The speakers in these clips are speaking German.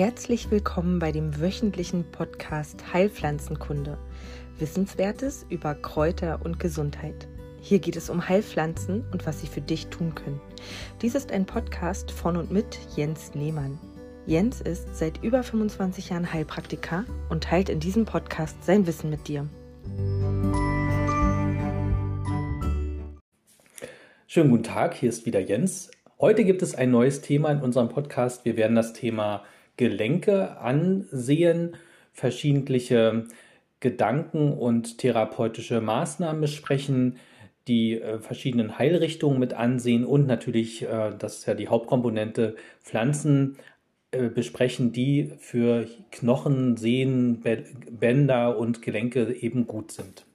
Herzlich willkommen bei dem wöchentlichen Podcast Heilpflanzenkunde. Wissenswertes über Kräuter und Gesundheit. Hier geht es um Heilpflanzen und was sie für dich tun können. Dies ist ein Podcast von und mit Jens Lehmann. Jens ist seit über 25 Jahren Heilpraktiker und teilt in diesem Podcast sein Wissen mit dir. Schönen guten Tag, hier ist wieder Jens. Heute gibt es ein neues Thema in unserem Podcast. Wir werden das Thema Gelenke ansehen, verschiedentliche Gedanken und therapeutische Maßnahmen besprechen, die äh, verschiedenen Heilrichtungen mit ansehen und natürlich, äh, das ist ja die Hauptkomponente, Pflanzen äh, besprechen, die für Knochen, Sehnen, Bänder und Gelenke eben gut sind.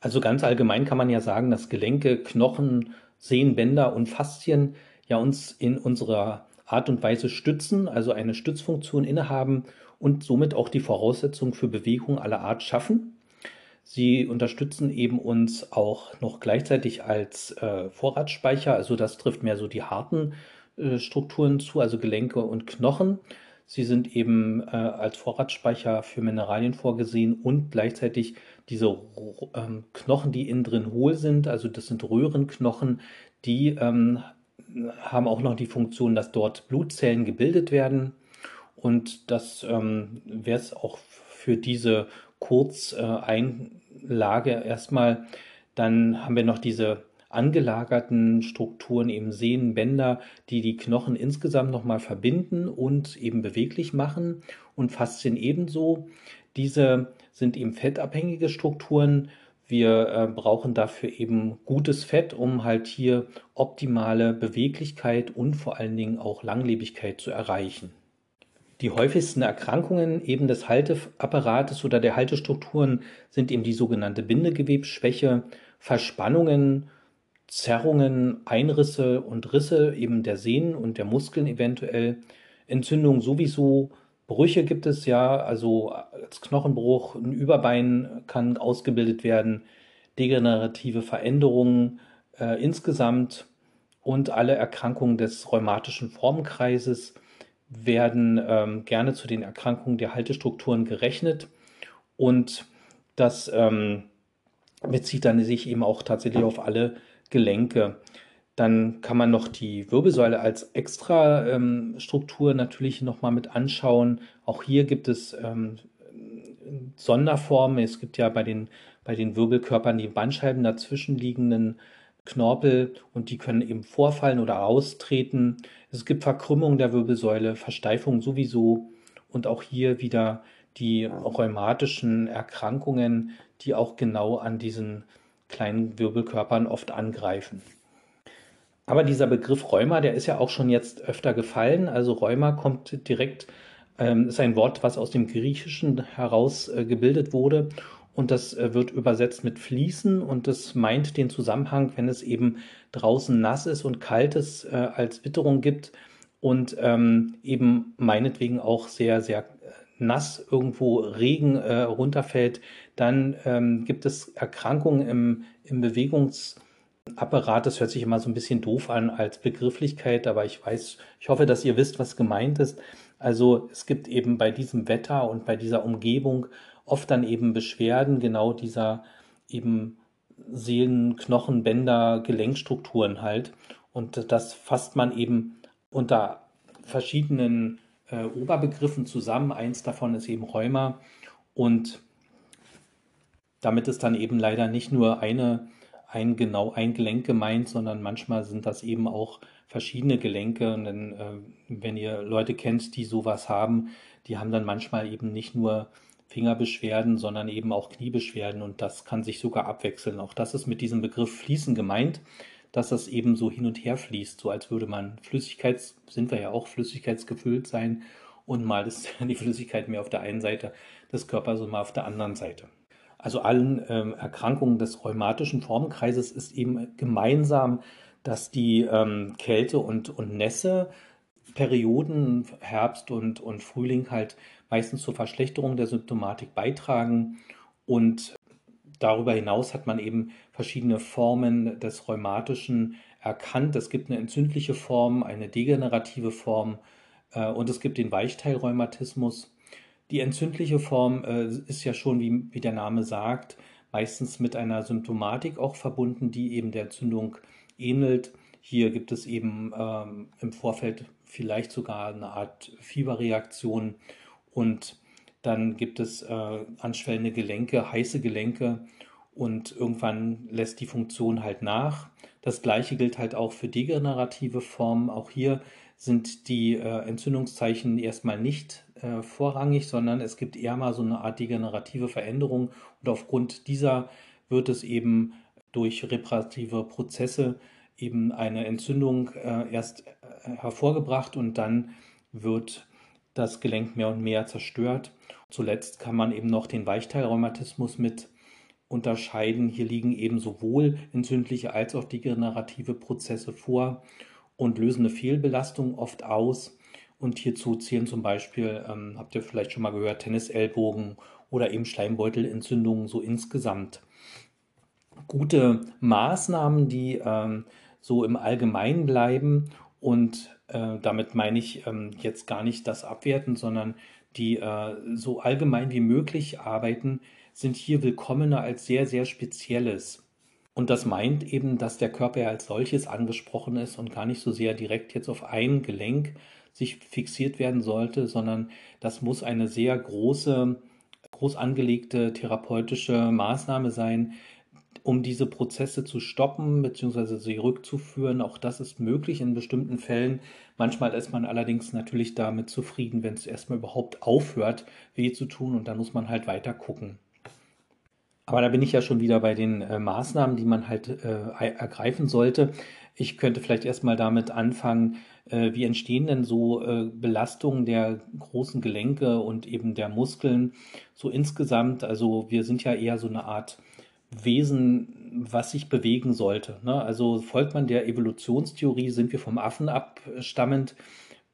Also ganz allgemein kann man ja sagen, dass Gelenke, Knochen, Sehnen, Bänder und Faszien ja uns in unserer Art und Weise stützen, also eine Stützfunktion innehaben und somit auch die Voraussetzung für Bewegung aller Art schaffen. Sie unterstützen eben uns auch noch gleichzeitig als äh, Vorratsspeicher, also das trifft mehr so die harten äh, Strukturen zu, also Gelenke und Knochen. Sie sind eben äh, als Vorratsspeicher für Mineralien vorgesehen und gleichzeitig diese ähm, Knochen, die innen drin hohl sind, also das sind Röhrenknochen, die ähm, haben auch noch die Funktion, dass dort Blutzellen gebildet werden. Und das ähm, wäre es auch für diese Kurzeinlage erstmal. Dann haben wir noch diese angelagerten Strukturen, eben Sehnenbänder, die die Knochen insgesamt nochmal verbinden und eben beweglich machen und Faszien ebenso. Diese sind eben fettabhängige Strukturen, wir äh, brauchen dafür eben gutes Fett, um halt hier optimale Beweglichkeit und vor allen Dingen auch Langlebigkeit zu erreichen. Die häufigsten Erkrankungen eben des Halteapparates oder der Haltestrukturen sind eben die sogenannte Bindegewebsschwäche, Verspannungen, Zerrungen, Einrisse und Risse eben der Sehnen und der Muskeln eventuell, Entzündung sowieso, Brüche gibt es ja, also als Knochenbruch, ein Überbein kann ausgebildet werden, degenerative Veränderungen äh, insgesamt und alle Erkrankungen des rheumatischen Formenkreises werden ähm, gerne zu den Erkrankungen der Haltestrukturen gerechnet und das ähm, bezieht dann sich eben auch tatsächlich auf alle Gelenke. Dann kann man noch die Wirbelsäule als Extrastruktur ähm, natürlich nochmal mit anschauen. Auch hier gibt es ähm, Sonderformen. Es gibt ja bei den, bei den Wirbelkörpern die Bandscheiben dazwischen liegenden Knorpel und die können eben vorfallen oder austreten. Es gibt Verkrümmung der Wirbelsäule, Versteifung sowieso und auch hier wieder die rheumatischen Erkrankungen, die auch genau an diesen kleinen Wirbelkörpern oft angreifen. Aber dieser Begriff Rheuma, der ist ja auch schon jetzt öfter gefallen. Also Rheuma kommt direkt, ähm, ist ein Wort, was aus dem Griechischen heraus äh, gebildet wurde. Und das äh, wird übersetzt mit Fließen und das meint den Zusammenhang, wenn es eben draußen nass ist und kaltes äh, als Witterung gibt und ähm, eben meinetwegen auch sehr, sehr äh, nass irgendwo Regen äh, runterfällt, dann ähm, gibt es Erkrankungen im, im Bewegungs- Apparat, das hört sich immer so ein bisschen doof an als Begrifflichkeit, aber ich weiß, ich hoffe, dass ihr wisst, was gemeint ist. Also es gibt eben bei diesem Wetter und bei dieser Umgebung oft dann eben Beschwerden genau dieser eben Seelen, Knochen, Bänder, Gelenkstrukturen halt. Und das fasst man eben unter verschiedenen äh, Oberbegriffen zusammen. Eins davon ist eben Rheuma. Und damit ist dann eben leider nicht nur eine ein genau ein Gelenk gemeint, sondern manchmal sind das eben auch verschiedene Gelenke. Und dann, äh, wenn ihr Leute kennt, die sowas haben, die haben dann manchmal eben nicht nur Fingerbeschwerden, sondern eben auch Kniebeschwerden und das kann sich sogar abwechseln. Auch das ist mit diesem Begriff Fließen gemeint, dass das eben so hin und her fließt, so als würde man Flüssigkeits, sind wir ja auch flüssigkeitsgefüllt sein und mal ist die Flüssigkeit mehr auf der einen Seite des Körpers und mal auf der anderen Seite also allen ähm, Erkrankungen des rheumatischen Formenkreises ist eben gemeinsam, dass die ähm, Kälte und, und Nässe Perioden, Herbst und, und Frühling halt meistens zur Verschlechterung der Symptomatik beitragen. Und darüber hinaus hat man eben verschiedene Formen des Rheumatischen erkannt. Es gibt eine entzündliche Form, eine degenerative Form, Äh, und es gibt den Weichteilrheumatismus. Die entzündliche Form äh, ist ja schon, wie, wie der Name sagt, meistens mit einer Symptomatik auch verbunden, die eben der Entzündung ähnelt. Hier gibt es eben ähm, im Vorfeld vielleicht sogar eine Art Fieberreaktion und dann gibt es äh, anschwellende Gelenke, heiße Gelenke und irgendwann lässt die Funktion halt nach. Das gleiche gilt halt auch für degenerative Formen. Auch hier sind die äh, Entzündungszeichen erstmal nicht äh, vorrangig, sondern es gibt eher mal so eine Art degenerative Veränderung und aufgrund dieser wird es eben durch reparative Prozesse eben eine Entzündung äh, erst äh, hervorgebracht und dann wird das Gelenk mehr und mehr zerstört. Zuletzt kann man eben noch den Weichteilrheumatismus mit unterscheiden. Hier liegen eben sowohl entzündliche als auch degenerative Prozesse vor und lösen eine Fehlbelastung oft aus. Und hierzu zählen zum Beispiel, ähm, habt ihr vielleicht schon mal gehört, Tennisellbogen oder eben Schleimbeutelentzündungen so insgesamt. Gute Maßnahmen, die ähm, so im Allgemeinen bleiben und äh, damit meine ich ähm, jetzt gar nicht das Abwerten, sondern die äh, so allgemein wie möglich arbeiten, sind hier willkommener als sehr, sehr Spezielles. Und das meint eben, dass der Körper als solches angesprochen ist und gar nicht so sehr direkt jetzt auf ein Gelenk sich fixiert werden sollte, sondern das muss eine sehr große, groß angelegte therapeutische Maßnahme sein, um diese Prozesse zu stoppen bzw. sie rückzuführen. Auch das ist möglich in bestimmten Fällen. Manchmal ist man allerdings natürlich damit zufrieden, wenn es erstmal überhaupt aufhört, weh zu tun und dann muss man halt weiter gucken. Aber da bin ich ja schon wieder bei den äh, Maßnahmen, die man halt äh, ergreifen sollte. Ich könnte vielleicht erstmal damit anfangen, äh, wie entstehen denn so äh, Belastungen der großen Gelenke und eben der Muskeln so insgesamt. Also wir sind ja eher so eine Art Wesen, was sich bewegen sollte. Ne? Also folgt man der Evolutionstheorie, sind wir vom Affen abstammend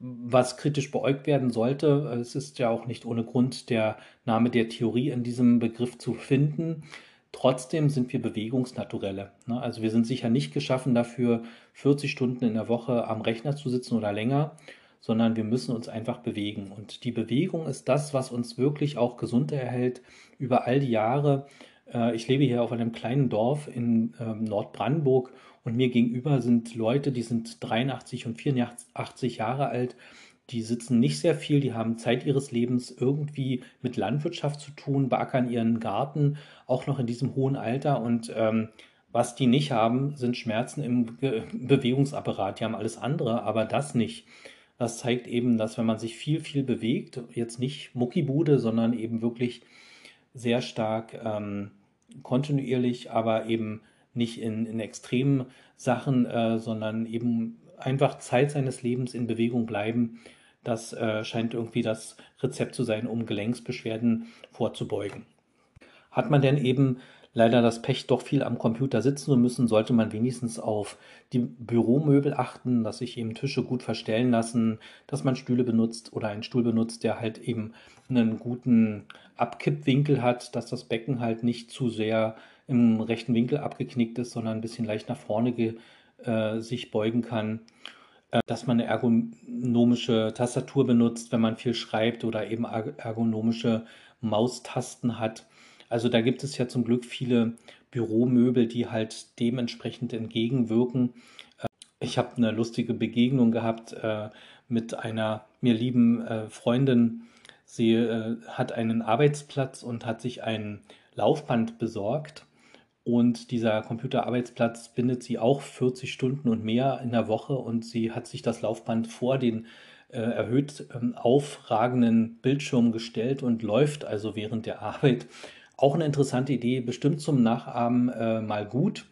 was kritisch beäugt werden sollte. Es ist ja auch nicht ohne Grund der Name der Theorie in diesem Begriff zu finden. Trotzdem sind wir Bewegungsnaturelle. Ne? Also wir sind sicher nicht geschaffen dafür, 40 Stunden in der Woche am Rechner zu sitzen oder länger, sondern wir müssen uns einfach bewegen. Und die Bewegung ist das, was uns wirklich auch gesund erhält über all die Jahre. Äh, ich lebe hier auf einem kleinen Dorf in ähm, Nordbrandenburg und mir gegenüber sind Leute, die sind 83 und 84 Jahre alt. Die sitzen nicht sehr viel, die haben Zeit ihres Lebens irgendwie mit Landwirtschaft zu tun, beackern ihren Garten, auch noch in diesem hohen Alter. Und ähm, was die nicht haben, sind Schmerzen im Ge Bewegungsapparat. Die haben alles andere, aber das nicht. Das zeigt eben, dass wenn man sich viel, viel bewegt, jetzt nicht Muckibude, sondern eben wirklich sehr stark ähm, kontinuierlich, aber eben nicht in, in extremen Sachen, äh, sondern eben einfach Zeit seines Lebens in Bewegung bleiben. Das äh, scheint irgendwie das Rezept zu sein, um Gelenksbeschwerden vorzubeugen. Hat man denn eben leider das Pech, doch viel am Computer sitzen zu müssen, sollte man wenigstens auf die Büromöbel achten, dass sich eben Tische gut verstellen lassen, dass man Stühle benutzt oder einen Stuhl benutzt, der halt eben einen guten Abkippwinkel hat, dass das Becken halt nicht zu sehr im rechten Winkel abgeknickt ist, sondern ein bisschen leicht nach vorne äh, sich beugen kann. Äh, dass man eine ergonomische Tastatur benutzt, wenn man viel schreibt oder eben ergonomische Maustasten hat. Also da gibt es ja zum Glück viele Büromöbel, die halt dementsprechend entgegenwirken. Äh, ich habe eine lustige Begegnung gehabt äh, mit einer mir lieben Freundin. Sie hat einen Arbeitsplatz und hat sich ein Laufband besorgt und dieser Computerarbeitsplatz bindet sie auch 40 Stunden und mehr in der Woche und sie hat sich das Laufband vor den äh, erhöht ähm, aufragenden Bildschirm gestellt und läuft also während der Arbeit. Auch eine interessante Idee, bestimmt zum Nachahmen äh, mal gut.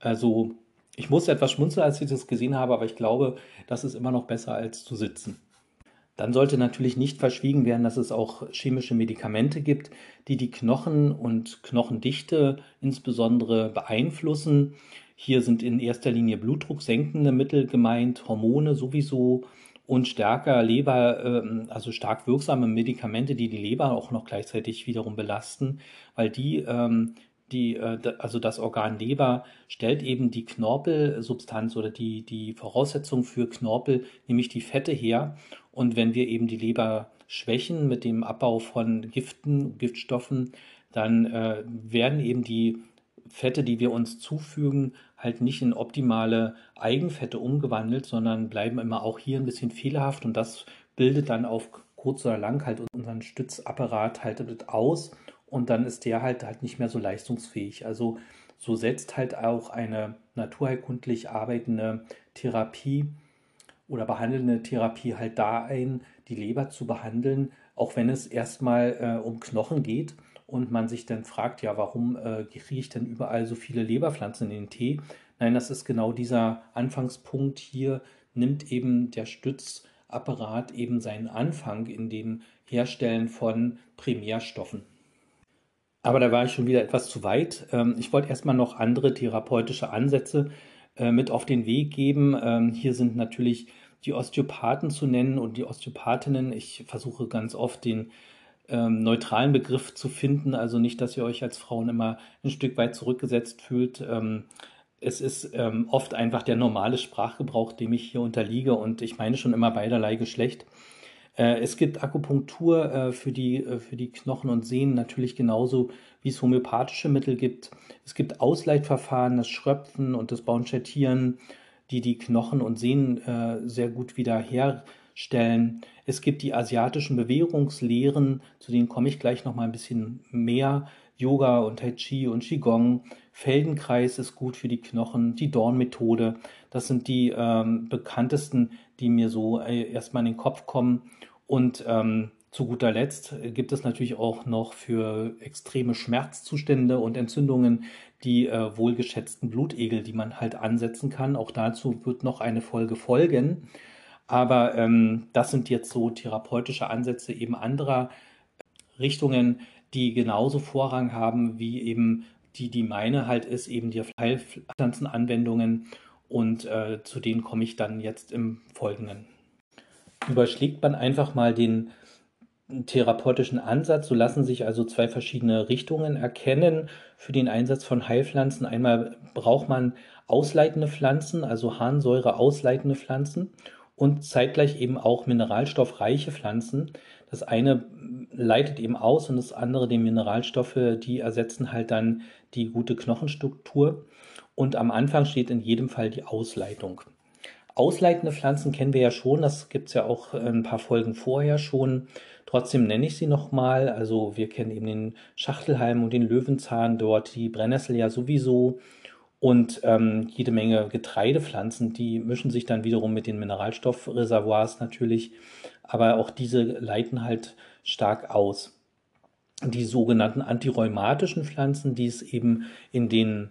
Also ich musste etwas schmunzeln, als ich das gesehen habe, aber ich glaube, das ist immer noch besser als zu sitzen. Dann sollte natürlich nicht verschwiegen werden, dass es auch chemische Medikamente gibt, die die Knochen und Knochendichte insbesondere beeinflussen. Hier sind in erster Linie blutdrucksenkende Mittel gemeint, Hormone sowieso und stärker Leber, ähm, also stark wirksame Medikamente, die die Leber auch noch gleichzeitig wiederum belasten, weil die ähm, die, äh, also das Organ Leber stellt eben die Knorpelsubstanz oder die, die Voraussetzung für Knorpel, nämlich die Fette her. Und wenn wir eben die Leber schwächen mit dem Abbau von Giften, Giftstoffen, dann äh, werden eben die Fette, die wir uns zufügen, halt nicht in optimale Eigenfette umgewandelt, sondern bleiben immer auch hier ein bisschen fehlerhaft und das bildet dann auf kurz oder lang halt unseren Stützapparat halt aus und dann ist der halt halt nicht mehr so leistungsfähig. Also so setzt halt auch eine naturheilkundlich arbeitende Therapie oder behandelnde Therapie halt da ein, die Leber zu behandeln, auch wenn es erstmal äh, um Knochen geht und man sich dann fragt, ja, warum äh, kriege ich denn überall so viele Leberpflanzen in den Tee? Nein, das ist genau dieser Anfangspunkt. Hier nimmt eben der Stützapparat eben seinen Anfang in dem Herstellen von Primärstoffen. Aber da war ich schon wieder etwas zu weit. Ähm, ich wollte erstmal noch andere therapeutische Ansätze äh, mit auf den Weg geben. Ähm, hier sind natürlich die Osteopathen zu nennen und die Osteopathinnen. Ich versuche ganz oft den ähm, neutralen Begriff zu finden, also nicht, dass ihr euch als Frauen immer ein Stück weit zurückgesetzt fühlt. es ist oft einfach der normale Sprachgebrauch, dem ich hier unterliege und ich meine schon immer beiderlei Geschlecht. Äh, es gibt Akupunktur äh, für, die, äh, für die Knochen und Sehnen natürlich genauso, wie es homöopathische Mittel gibt. Es gibt Ausleitverfahren, das Schröpfen und das Baunchettieren, die die Knochen und Sehnen sehr gut wiederherstellen. Es gibt die asiatischen Bewegungslehren, zu denen komme ich gleich noch mal ein bisschen mehr. Yoga und Tai Chi und Qigong. Feldenkreis ist gut für die Knochen. Die Dorn-Methode. Das sind die ähm, bekanntesten, die mir so äh, erstmal in den Kopf kommen. Und ähm, zu guter Letzt gibt es natürlich auch noch für extreme Schmerzzustände und Entzündungen die äh, wohlgeschätzten Blutegel, die man halt ansetzen kann. Auch dazu wird noch eine Folge folgen. Aber ähm, das sind jetzt so therapeutische Ansätze eben anderer Richtungen, die genauso Vorrang haben wie eben die, die meine halt ist, eben die Heilpflanzenanwendungen. Und äh, zu denen komme ich dann jetzt im Folgenden überschlägt man einfach mal den therapeutischen Ansatz. So lassen sich also zwei verschiedene Richtungen erkennen für den Einsatz von Heilpflanzen. Einmal braucht man ausleitende Pflanzen, also Harnsäure ausleitende Pflanzen und zeitgleich eben auch mineralstoffreiche Pflanzen. Das eine leitet eben aus und das andere, die Mineralstoffe, die ersetzen halt dann die gute Knochenstruktur. Und am Anfang steht in jedem Fall die Ausleitung. Ausleitende Pflanzen kennen wir ja schon, das gibt es ja auch ein paar Folgen vorher schon. Trotzdem nenne ich sie nochmal. Also wir kennen eben den Schachtelhalm und den Löwenzahn dort, die Brennnessel ja sowieso und ähm, jede Menge Getreidepflanzen, die mischen sich dann wiederum mit den Mineralstoffreservoirs natürlich, aber auch diese leiten halt stark aus. Die sogenannten antirheumatischen Pflanzen, die es eben in den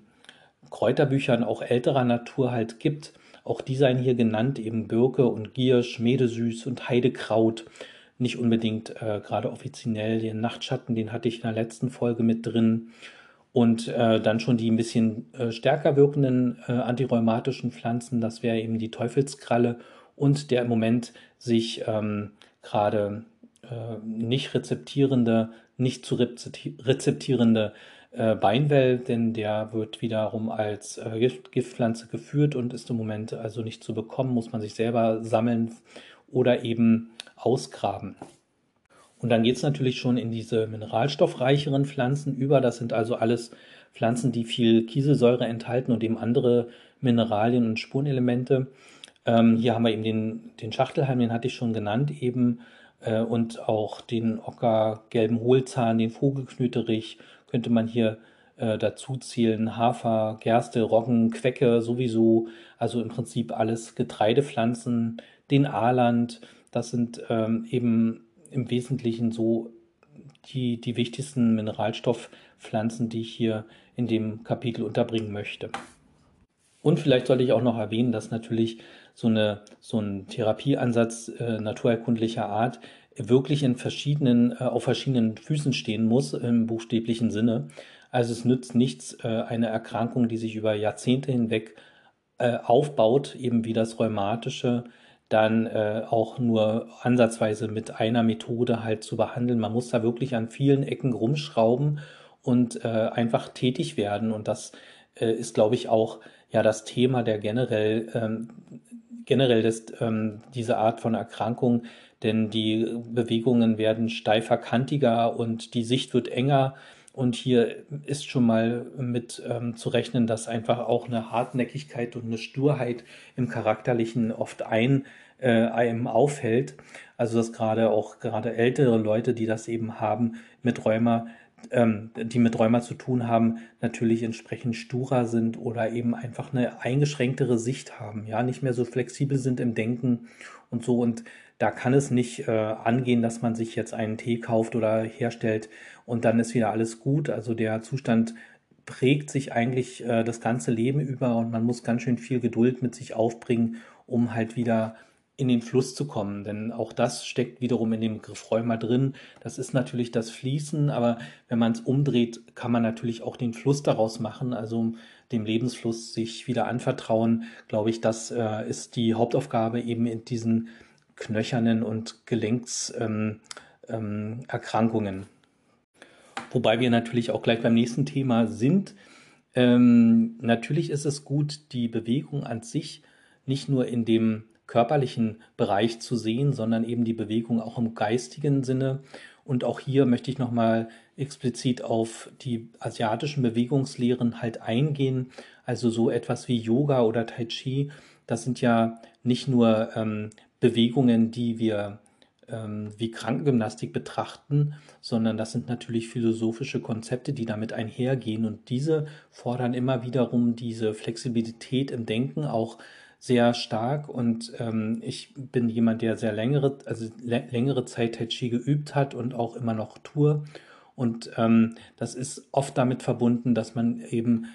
Kräuterbüchern auch älterer Natur halt gibt, auch die seien hier genannt, eben Birke und Giersch, Medesüß und Heidekraut. Nicht unbedingt äh, gerade offiziell den Nachtschatten, den hatte ich in der letzten Folge mit drin. Und äh, dann schon die ein bisschen äh, stärker wirkenden äh, antirheumatischen Pflanzen, das wäre eben die Teufelskralle und der im Moment sich ähm, gerade äh, nicht rezeptierende, nicht zu rezeptierende äh, Beinwell, denn der wird wiederum als äh, Gift, Giftpflanze geführt und ist im Moment also nicht zu bekommen, muss man sich selber sammeln oder eben ausgraben. Und dann geht es natürlich schon in diese mineralstoffreicheren Pflanzen über. Das sind also alles Pflanzen, die viel Kieselsäure enthalten und eben andere Mineralien und Spurenelemente. Ähm, hier haben wir eben den, den Schachtelhalm, den hatte ich schon genannt eben, äh, und auch den ockergelben Hohlzahn, den Vogelknöterich könnte man hier äh, dazu zählen. Hafer, Gerste, Roggen, Quecke sowieso. Also im Prinzip alles Getreidepflanzen, den Aaland. Das sind ähm, eben im Wesentlichen so die, die wichtigsten Mineralstoffpflanzen, die ich hier in dem Kapitel unterbringen möchte. Und vielleicht sollte ich auch noch erwähnen, dass natürlich so, eine, so ein Therapieansatz äh, naturerkundlicher Art wirklich in verschiedenen, äh, auf verschiedenen Füßen stehen muss, im buchstäblichen Sinne. Also es nützt nichts, äh, eine Erkrankung, die sich über Jahrzehnte hinweg äh, aufbaut, eben wie das Rheumatische, dann auch nur ansatzweise mit einer Methode halt zu behandeln. Man muss da wirklich an vielen Ecken rumschrauben und einfach tätig werden. Und das ist, glaube ich, auch ja das Thema der generell ähm, generell das, ähm, diese Art von Erkrankung, denn die Bewegungen werden steifer, kantiger und die Sicht wird enger. Und hier ist schon mal mit ähm, zu rechnen, dass einfach auch eine Hartnäckigkeit und eine Sturheit im Charakterlichen oft ein, äh, einem auffällt. Also dass gerade auch gerade ältere Leute, die das eben haben mit Rheuma, ähm, die mit Rheuma zu tun haben, natürlich entsprechend sturer sind oder eben einfach eine eingeschränktere Sicht haben, ja, nicht mehr so flexibel sind im Denken und so. Und da kann es nicht äh, angehen, dass man sich jetzt einen Tee kauft oder herstellt und dann ist wieder alles gut. Also der Zustand prägt sich eigentlich äh, das ganze Leben über und man muss ganz schön viel Geduld mit sich aufbringen, um halt wieder in den Fluss zu kommen. Denn auch das steckt wiederum in dem Begriff Rheuma drin. Das ist natürlich das Fließen, aber wenn man es umdreht, kann man natürlich auch den Fluss daraus machen, also dem Lebensfluss sich wieder anvertrauen. Glaube ich, das äh, ist die Hauptaufgabe eben in diesen knöchernen und Gelenkserkrankungen. Ähm, ähm, Wobei wir natürlich auch gleich beim nächsten Thema sind. Ähm, natürlich ist es gut, die Bewegung an sich nicht nur in dem körperlichen Bereich zu sehen, sondern eben die Bewegung auch im geistigen Sinne. Und auch hier möchte ich nochmal explizit auf die asiatischen Bewegungslehren halt eingehen. Also so etwas wie Yoga oder Tai Chi. Das sind ja nicht nur ähm, Bewegungen, die wir ähm, wie Krankengymnastik betrachten, sondern das sind natürlich philosophische Konzepte, die damit einhergehen. Und diese fordern immer wiederum diese Flexibilität im Denken, auch sehr stark und ähm, ich bin jemand, der sehr längere, also längere Zeit Tai Chi geübt hat und auch immer noch tue. Und ähm, das ist oft damit verbunden, dass man eben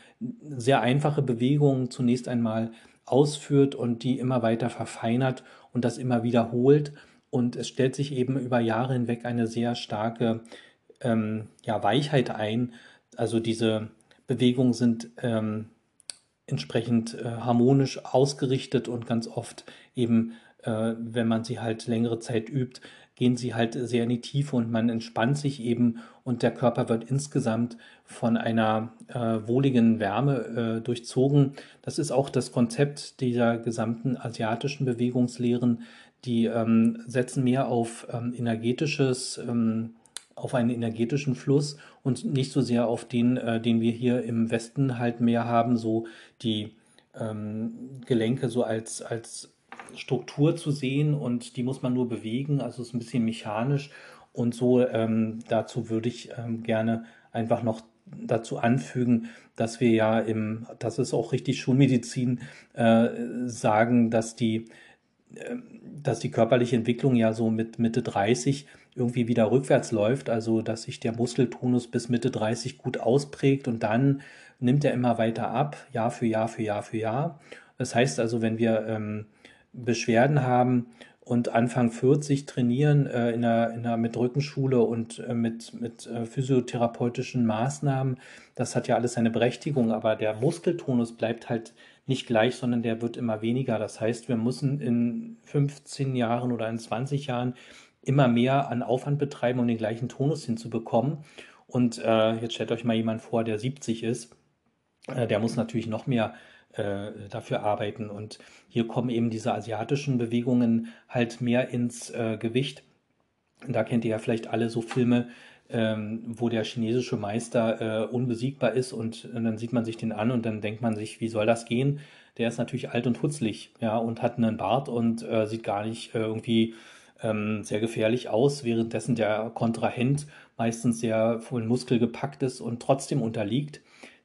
sehr einfache Bewegungen zunächst einmal ausführt und die immer weiter verfeinert und das immer wiederholt. Und es stellt sich eben über Jahre hinweg eine sehr starke ähm, ja, Weichheit ein. Also diese Bewegungen sind ähm, entsprechend äh, harmonisch ausgerichtet und ganz oft eben, äh, wenn man sie halt längere Zeit übt, gehen sie halt sehr in die Tiefe und man entspannt sich eben und der Körper wird insgesamt von einer äh, wohligen Wärme äh, durchzogen. Das ist auch das Konzept dieser gesamten asiatischen Bewegungslehren. Die ähm, setzen mehr auf ähm, energetisches ähm, auf einen energetischen Fluss und nicht so sehr auf den, äh, den wir hier im Westen halt mehr haben, so die ähm, Gelenke so als, als Struktur zu sehen und die muss man nur bewegen, also ist ein bisschen mechanisch. Und so ähm, dazu würde ich ähm, gerne einfach noch dazu anfügen, dass wir ja im, das ist auch richtig Schulmedizin, äh, sagen, dass die, äh, dass die körperliche Entwicklung ja so mit Mitte 30 irgendwie wieder rückwärts läuft, also dass sich der Muskeltonus bis Mitte 30 gut ausprägt und dann nimmt er immer weiter ab, Jahr für Jahr für Jahr für Jahr. Das heißt also, wenn wir ähm, Beschwerden haben und Anfang 40 trainieren äh, in einer, in einer mit Rückenschule und äh, mit, mit äh, physiotherapeutischen Maßnahmen, das hat ja alles seine Berechtigung, aber der Muskeltonus bleibt halt nicht gleich, sondern der wird immer weniger. Das heißt, wir müssen in 15 Jahren oder in 20 Jahren immer mehr an Aufwand betreiben, um den gleichen Tonus hinzubekommen. Und äh, jetzt stellt euch mal jemand vor, der 70 ist. Äh, der muss natürlich noch mehr äh, dafür arbeiten. Und hier kommen eben diese asiatischen Bewegungen halt mehr ins äh, Gewicht. Da kennt ihr ja vielleicht alle so Filme, ähm, wo der chinesische Meister äh, unbesiegbar ist und, und, dann sieht man sich den an und dann denkt man sich, wie soll das gehen? Der ist natürlich alt und hutzlig, ja, und hat einen Bart und äh, sieht gar nicht äh, irgendwie ähm, sehr gefährlich aus, währenddessen der Kontrahent meistens sehr voll Muskel gepackt ist und trotzdem unterliegt.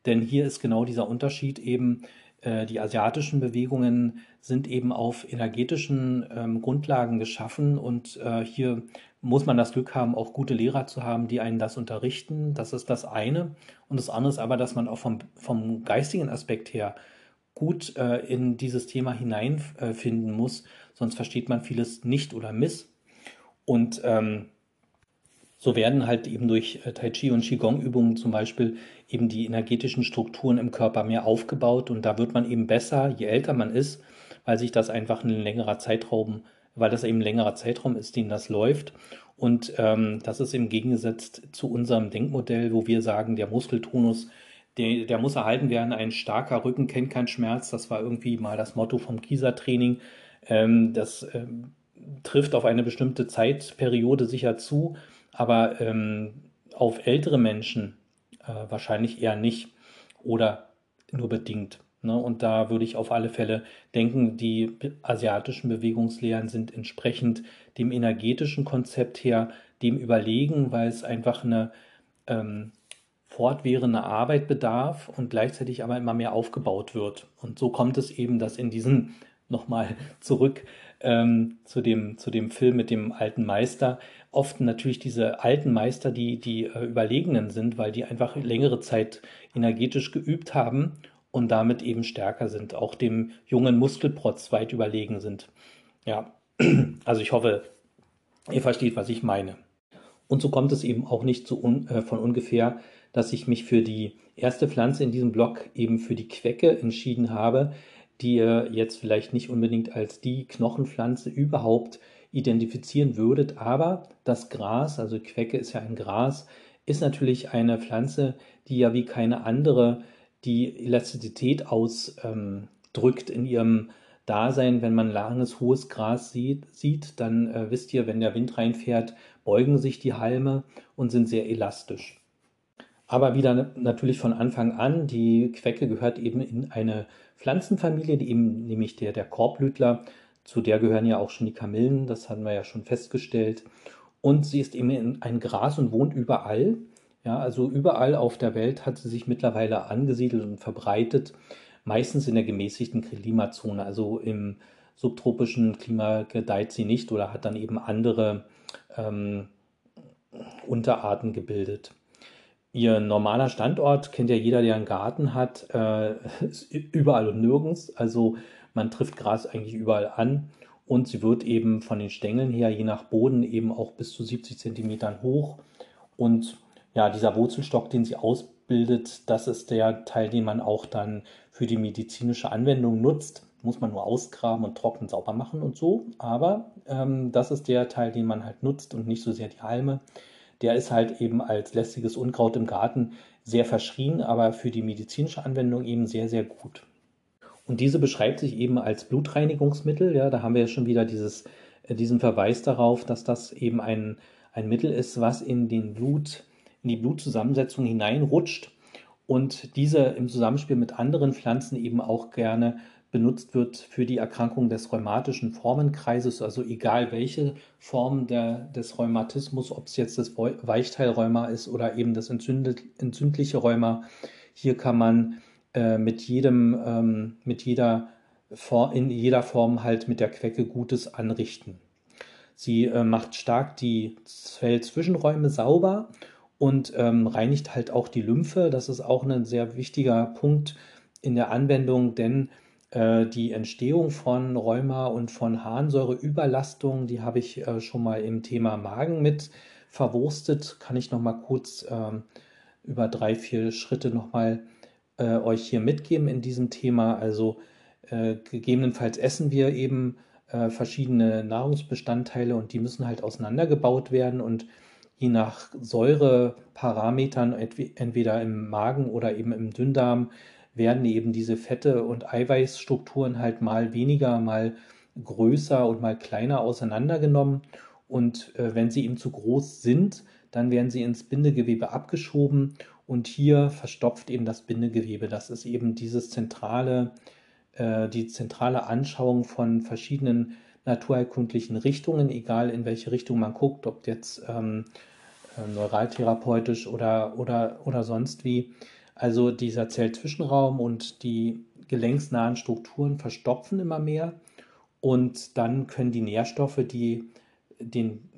Denn hier ist genau dieser Unterschied eben, die asiatischen Bewegungen sind eben auf energetischen ähm, Grundlagen geschaffen und äh, hier muss man das Glück haben, auch gute Lehrer zu haben, die einen das unterrichten. Das ist das eine. Und das andere ist aber, dass man auch vom, vom geistigen Aspekt her gut äh, in dieses Thema hineinfinden muss, sonst versteht man vieles nicht oder miss. Und ähm, so werden halt eben durch äh, Tai Chi und Qigong-Übungen zum Beispiel eben die energetischen Strukturen im Körper mehr aufgebaut und da wird man eben besser, je älter man ist, weil sich das einfach ein längerer Zeitraum weil das eben ein längerer Zeitraum ist, den das läuft. Und ähm, das ist im Gegensatz zu unserem Denkmodell, wo wir sagen, der Muskeltonus, der, der muss erhalten werden. Ein starker Rücken kennt keinen Schmerz. Das war irgendwie mal das Motto vom Kieser-Training. Ähm, das ähm, trifft auf eine bestimmte Zeitperiode sicher zu, aber ähm, auf ältere Menschen äh, wahrscheinlich eher nicht oder nur bedingt. Ne? Und da würde ich auf alle Fälle denken, die asiatischen Bewegungslehren sind entsprechend dem energetischen Konzept her dem überlegen, weil es einfach eine ähm, fortwährende Arbeit bedarf und gleichzeitig aber immer mehr aufgebaut wird. Und so kommt es eben, dass in diesen, nochmal zurück ähm, zu, dem, zu dem Film mit dem alten Meister, oft natürlich diese alten Meister, die die äh, Überlegenen sind, weil die einfach längere Zeit energetisch geübt haben und damit eben stärker sind, auch dem jungen Muskelprotz weit überlegen sind. Ja, also ich hoffe, ihr versteht, was ich meine. Und so kommt es eben auch nicht so un, äh, von ungefähr, dass ich mich für die erste Pflanze in diesem Block eben für die Quecke entschieden habe, die ihr jetzt vielleicht nicht unbedingt als die Knochenpflanze überhaupt identifizieren würdet, aber das Gras, also Quecke ist ja ein Gras, ist natürlich eine Pflanze, die ja wie keine andere die Elastizität ausdrückt ähm, in ihrem Dasein. Wenn man langes, hohes Gras sieht, sieht dann äh, wisst ihr, wenn der Wind reinfährt, beugen sich die Halme und sind sehr elastisch. Aber wieder natürlich von Anfang an, die Quecke gehört eben in eine Pflanzenfamilie, die eben nämlich der, der Korbblütler, zu der gehören ja auch schon die Kamillen, das hatten wir ja schon festgestellt. Und sie ist eben ein Gras und wohnt überall. Ja, also überall auf der Welt hat sie sich mittlerweile angesiedelt und verbreitet, meistens in der gemäßigten Klimazone. Also im subtropischen Klima gedeiht sie nicht oder hat dann eben andere ähm, Unterarten gebildet. Ihr normaler Standort kennt ja jeder, der einen Garten hat, äh, ist überall und nirgends. Also man trifft Gras eigentlich überall an und sie wird eben von den Stängeln her, je nach Boden, eben auch bis zu 70 Zentimetern hoch und ja, dieser Wurzelstock, den sie ausbildet, das ist der Teil, den man auch dann für die medizinische Anwendung nutzt. Muss man nur ausgraben und trocken sauber machen und so. Aber ähm, das ist der Teil, den man halt nutzt und nicht so sehr die Halme. Der ist halt eben als lästiges Unkraut im Garten sehr verschrien, aber für die medizinische Anwendung eben sehr, sehr gut. Und diese beschreibt sich eben als Blutreinigungsmittel. Ja, da haben wir ja schon wieder dieses, äh, diesen Verweis darauf, dass das eben ein, ein Mittel ist, was in den Blut in die Blutzusammensetzung hineinrutscht und diese im Zusammenspiel mit anderen Pflanzen eben auch gerne benutzt wird für die Erkrankung des rheumatischen Formenkreises, also egal welche Form der, des Rheumatismus, ob es jetzt das Weichteilrheuma ist oder eben das entzündliche Rheuma. Hier kann man äh, mit jedem, ähm, mit jeder Form, in jeder Form halt mit der Quecke Gutes anrichten. Sie äh, macht stark die Zellzwischenräume sauber und ähm, reinigt halt auch die Lymphe. Das ist auch ein sehr wichtiger Punkt in der Anwendung, denn äh, die Entstehung von Rheuma und von Harnsäureüberlastung, die habe ich äh, schon mal im Thema Magen mit verwurstet. Kann ich noch mal kurz ähm, über drei, vier Schritte noch mal äh, euch hier mitgeben in diesem Thema. Also äh, gegebenenfalls essen wir eben äh, verschiedene Nahrungsbestandteile und die müssen halt auseinandergebaut werden und je nach Säureparametern, entweder im Magen oder eben im Dünndarm, werden eben diese Fette und Eiweißstrukturen halt mal weniger, mal größer und mal kleiner auseinandergenommen. Und äh, wenn sie eben zu groß sind, dann werden sie ins Bindegewebe abgeschoben und hier verstopft eben das Bindegewebe. Das ist eben dieses zentrale, äh, die zentrale Anschauung von verschiedenen naturheilkundlichen Richtungen, egal in welche Richtung man guckt, ob jetzt ähm, äh, neuraltherapeutisch oder, oder, oder sonst wie. Also dieser Zellzwischenraum und die gelenksnahen Strukturen verstopfen immer mehr und dann können die Nährstoffe, die den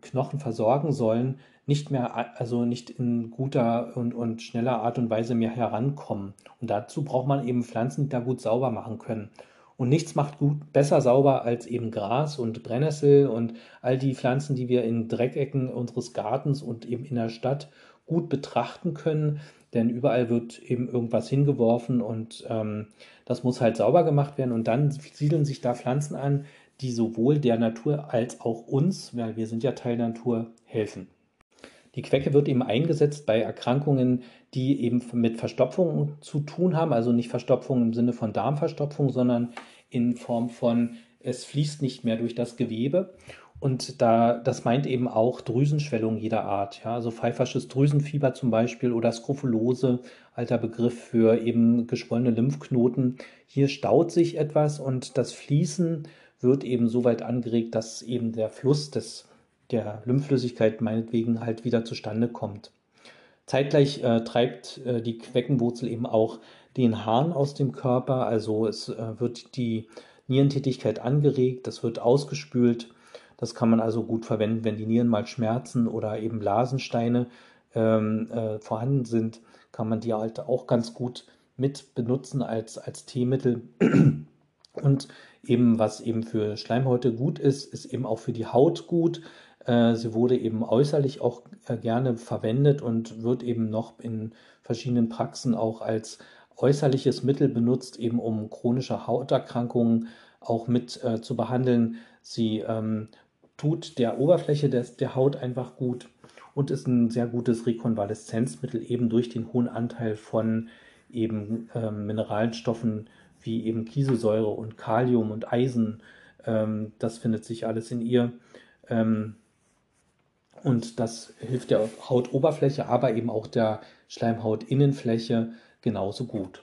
Knochen versorgen sollen, nicht mehr, also nicht in guter und, und schneller Art und Weise mehr herankommen. Und dazu braucht man eben Pflanzen, die da gut sauber machen können. Und nichts macht gut, besser sauber als eben Gras und Brennnessel und all die Pflanzen, die wir in Dreckecken unseres Gartens und eben in der Stadt gut betrachten können. Denn überall wird eben irgendwas hingeworfen und ähm, das muss halt sauber gemacht werden. Und dann siedeln sich da Pflanzen an, die sowohl der Natur als auch uns, weil wir sind ja Teil der Natur, helfen. Die Quecke wird eben eingesetzt bei Erkrankungen, die eben mit Verstopfung zu tun haben, also nicht Verstopfung im Sinne von Darmverstopfung, sondern in Form von es fließt nicht mehr durch das Gewebe. Und da, das meint eben auch Drüsenschwellung jeder Art. Ja, also pfeifersches Drüsenfieber zum Beispiel oder Skrofulose, alter Begriff für eben geschwollene Lymphknoten. Hier staut sich etwas und das Fließen wird eben so weit angeregt, dass eben der Fluss des, der Lymphflüssigkeit meinetwegen halt wieder zustande kommt. Zeitgleich äh, treibt äh, die Queckenwurzel eben auch den Harn aus dem Körper, also es äh, wird die Nierentätigkeit angeregt, das wird ausgespült. Das kann man also gut verwenden, wenn die Nieren mal schmerzen oder eben Blasensteine ähm, äh, vorhanden sind, kann man die halt auch ganz gut mit benutzen als, als Teemittel. Und eben, was eben für Schleimhäute gut ist, ist eben auch für die Haut gut. Äh, sie wurde eben äußerlich auch äh, gerne verwendet und wird eben noch in verschiedenen Praxen auch als äußerliches Mittel benutzt, eben um chronische Hauterkrankungen auch mit äh, zu behandeln. Sie ähm, tut der Oberfläche des, der Haut einfach gut und ist ein sehr gutes Rekonvaleszenzmittel eben durch den hohen Anteil von eben ähm, Mineralstoffen wie eben Kieselsäure und Kalium und Eisen. Ähm, das findet sich alles in ihr. Ähm, und das hilft der Hautoberfläche, aber eben auch der Schleimhautinnenfläche genauso gut.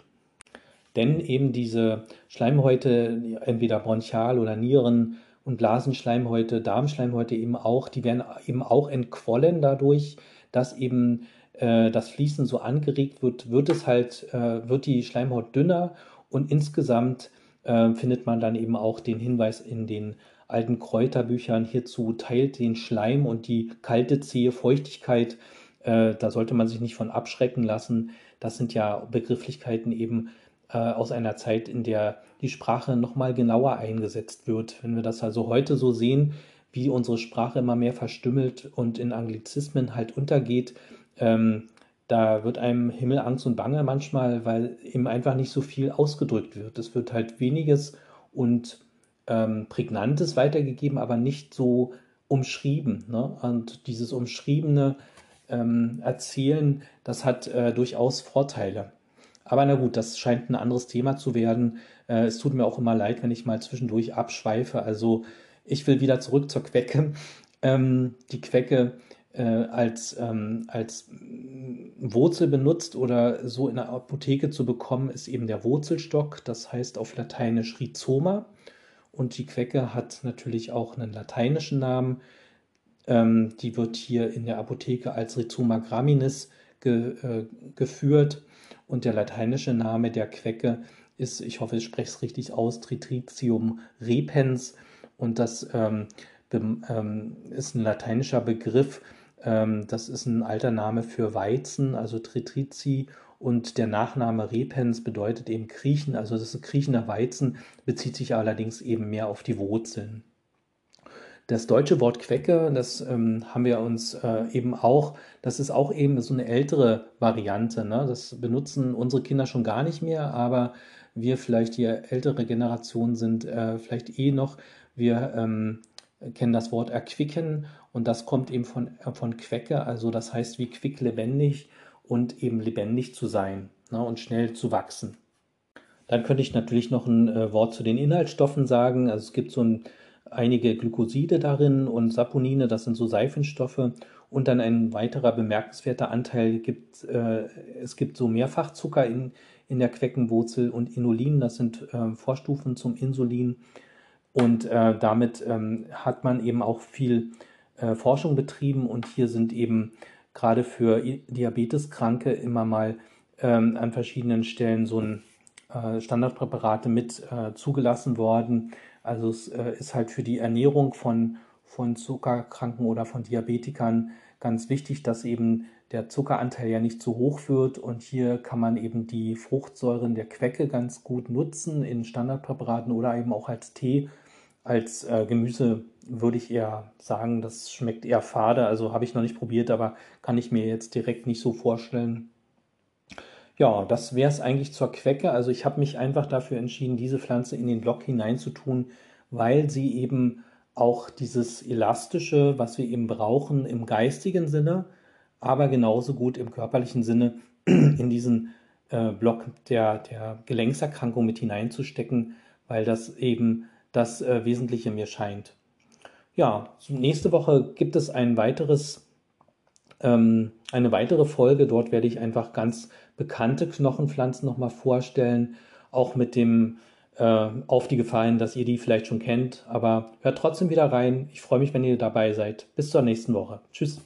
Denn eben diese Schleimhäute, entweder bronchial oder Nieren und Blasenschleimhäute, Darmschleimhäute eben auch, die werden eben auch entquollen dadurch, dass eben äh, das Fließen so angeregt wird, wird es halt, äh, wird die Schleimhaut dünner und insgesamt äh, findet man dann eben auch den Hinweis in den alten Kräuterbüchern hierzu, teilt den Schleim und die kalte, zähe Feuchtigkeit. Äh, da sollte man sich nicht von abschrecken lassen. Das sind ja Begrifflichkeiten eben aus einer Zeit, in der die Sprache nochmal genauer eingesetzt wird. Wenn wir das also heute so sehen, wie unsere Sprache immer mehr verstümmelt und in Anglizismen halt untergeht, ähm, da wird einem Himmel Angst und Bange manchmal, weil eben einfach nicht so viel ausgedrückt wird. Es wird halt weniges und ähm, Prägnantes weitergegeben, aber nicht so umschrieben. Ne? Und dieses umschriebene ähm, Erzählen, das hat äh, durchaus Vorteile. Aber na gut, das scheint ein anderes Thema zu werden. Äh, es tut mir auch immer leid, wenn ich mal zwischendurch abschweife. Also ich will wieder zurück zur Quecke. Ähm, die Quecke äh, als, ähm, als Wurzel benutzt oder so in der Apotheke zu bekommen, ist eben der Wurzelstock. Das heißt auf Lateinisch Rhizoma. Und die Quecke hat natürlich auch einen lateinischen Namen. Ähm, die wird hier in der Apotheke als Rhizoma graminis ge, äh, geführt. Und der lateinische Name der Quecke ist, ich hoffe, ich spreche es richtig aus, Tritricium repens. Und das ähm, ähm, ist ein lateinischer Begriff. Ähm, das ist ein alter Name für Weizen, also Tritrici. Und der Nachname repens bedeutet eben kriechen, also das ist kriechender Weizen, bezieht sich allerdings eben mehr auf die Wurzeln. Das deutsche Wort Quecke, das ähm, haben wir uns äh, eben auch, das ist auch eben so eine ältere Variante. Ne? Das benutzen unsere Kinder schon gar nicht mehr, aber wir vielleicht die ältere Generation sind äh, vielleicht eh noch. Wir ähm, kennen das Wort erquicken und das kommt eben von, äh, von Quecke, also das heißt wie quick lebendig und eben lebendig zu sein ne? und schnell zu wachsen. Dann könnte ich natürlich noch ein äh, Wort zu den Inhaltsstoffen sagen. Also es gibt so ein einige Glykoside darin und Saponine, das sind so Seifenstoffe. Und dann ein weiterer bemerkenswerter Anteil gibt, äh, es gibt so Mehrfachzucker in, in der Queckenwurzel und Inulin, das sind äh, Vorstufen zum Insulin. Und äh, damit ähm, hat man eben auch viel äh, Forschung betrieben und hier sind eben gerade für Diabeteskranke immer mal ähm, an verschiedenen Stellen so ein äh, Standardpräparate mit äh, zugelassen worden also es äh, ist halt für die Ernährung von, von Zuckerkranken oder von Diabetikern ganz wichtig, dass eben der Zuckeranteil ja nicht zu hoch wird. Und hier kann man eben die Fruchtsäuren der Quecke ganz gut nutzen in Standardpräparaten oder eben auch als Tee. Als äh, Gemüse würde ich eher sagen, das schmeckt eher fade. Also habe ich noch nicht probiert, aber kann ich mir jetzt direkt nicht so vorstellen. Ja, das wäre es eigentlich zur Quecke. Also ich habe mich einfach dafür entschieden, diese Pflanze in den Blog hineinzutun, weil sie eben auch dieses Elastische, was wir eben brauchen im geistigen Sinne, aber genauso gut im körperlichen Sinne in diesen äh, Block der, der Gelenkserkrankung mit hineinzustecken, weil das eben das äh, Wesentliche mir scheint. Ja, nächste Woche gibt es ein weiteres, ähm, eine weitere Folge. Dort werde ich einfach ganz bekannte Knochenpflanzen nochmal vorstellen, auch mit dem äh, auf die Gefallen, dass ihr die vielleicht schon kennt. Aber hört trotzdem wieder rein. Ich freue mich, wenn ihr dabei seid. Bis zur nächsten Woche. Tschüss.